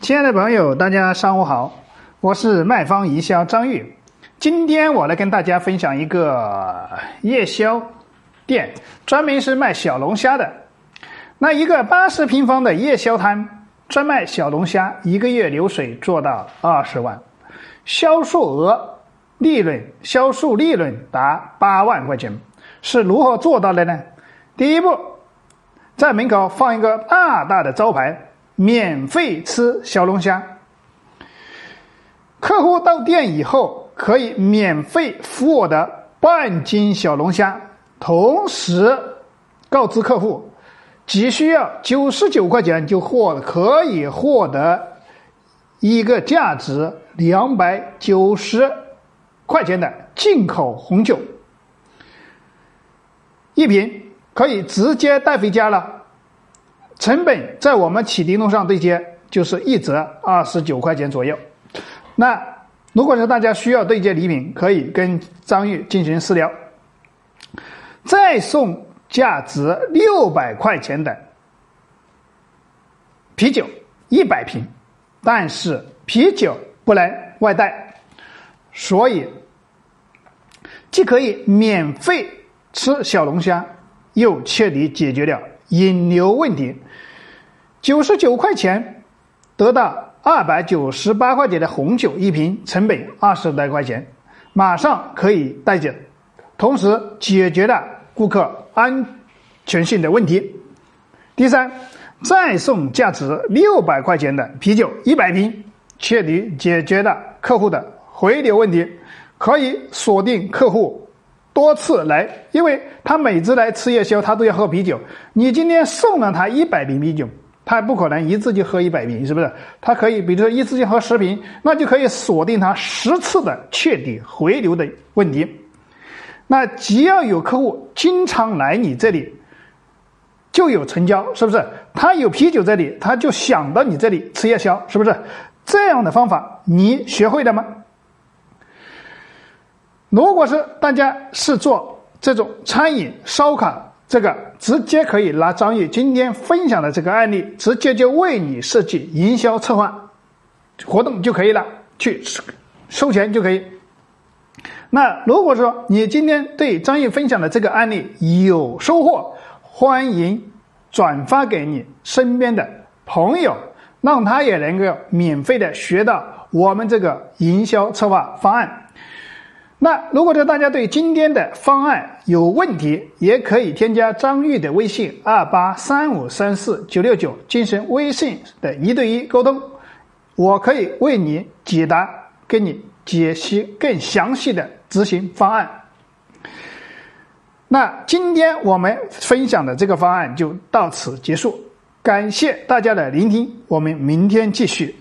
亲爱的朋友，大家上午好，我是卖方营销张玉。今天我来跟大家分享一个夜宵店，专门是卖小龙虾的。那一个八十平方的夜宵摊，专卖小龙虾，一个月流水做到二十万，销售额利润销售利润达八万块钱，是如何做到的呢？第一步，在门口放一个大大的招牌。免费吃小龙虾，客户到店以后可以免费付我的半斤小龙虾，同时告知客户，只需要九十九块钱就获可以获得一个价值两百九十块钱的进口红酒一瓶，可以直接带回家了。成本在我们启迪路上对接就是一折二十九块钱左右。那如果是大家需要对接礼品，可以跟张玉进行私聊，再送价值六百块钱的啤酒一百瓶，但是啤酒不能外带，所以既可以免费吃小龙虾，又彻底解决了。引流问题，九十九块钱得到二百九十八块钱的红酒一瓶，成本二十来块钱，马上可以带走，同时解决了顾客安全性的问题。第三，再送价值六百块钱的啤酒一百瓶，彻底解决了客户的回流问题，可以锁定客户。多次来，因为他每次来吃夜宵，他都要喝啤酒。你今天送了他一百瓶啤酒，他不可能一次就喝一百瓶，是不是？他可以，比如说一次性喝十瓶，那就可以锁定他十次的彻底回流的问题。那只要有客户经常来你这里，就有成交，是不是？他有啤酒这里，他就想到你这里吃夜宵，是不是？这样的方法你学会了吗？如果是大家是做这种餐饮烧烤，这个直接可以拿张玉今天分享的这个案例，直接就为你设计营销策划活动就可以了，去收钱就可以。那如果说你今天对张毅分享的这个案例有收获，欢迎转发给你身边的朋友，让他也能够免费的学到我们这个营销策划方案。那如果说大家对今天的方案有问题，也可以添加张玉的微信二八三五三四九六九进行微信的一对一沟通，我可以为你解答，给你解析更详细的执行方案。那今天我们分享的这个方案就到此结束，感谢大家的聆听，我们明天继续。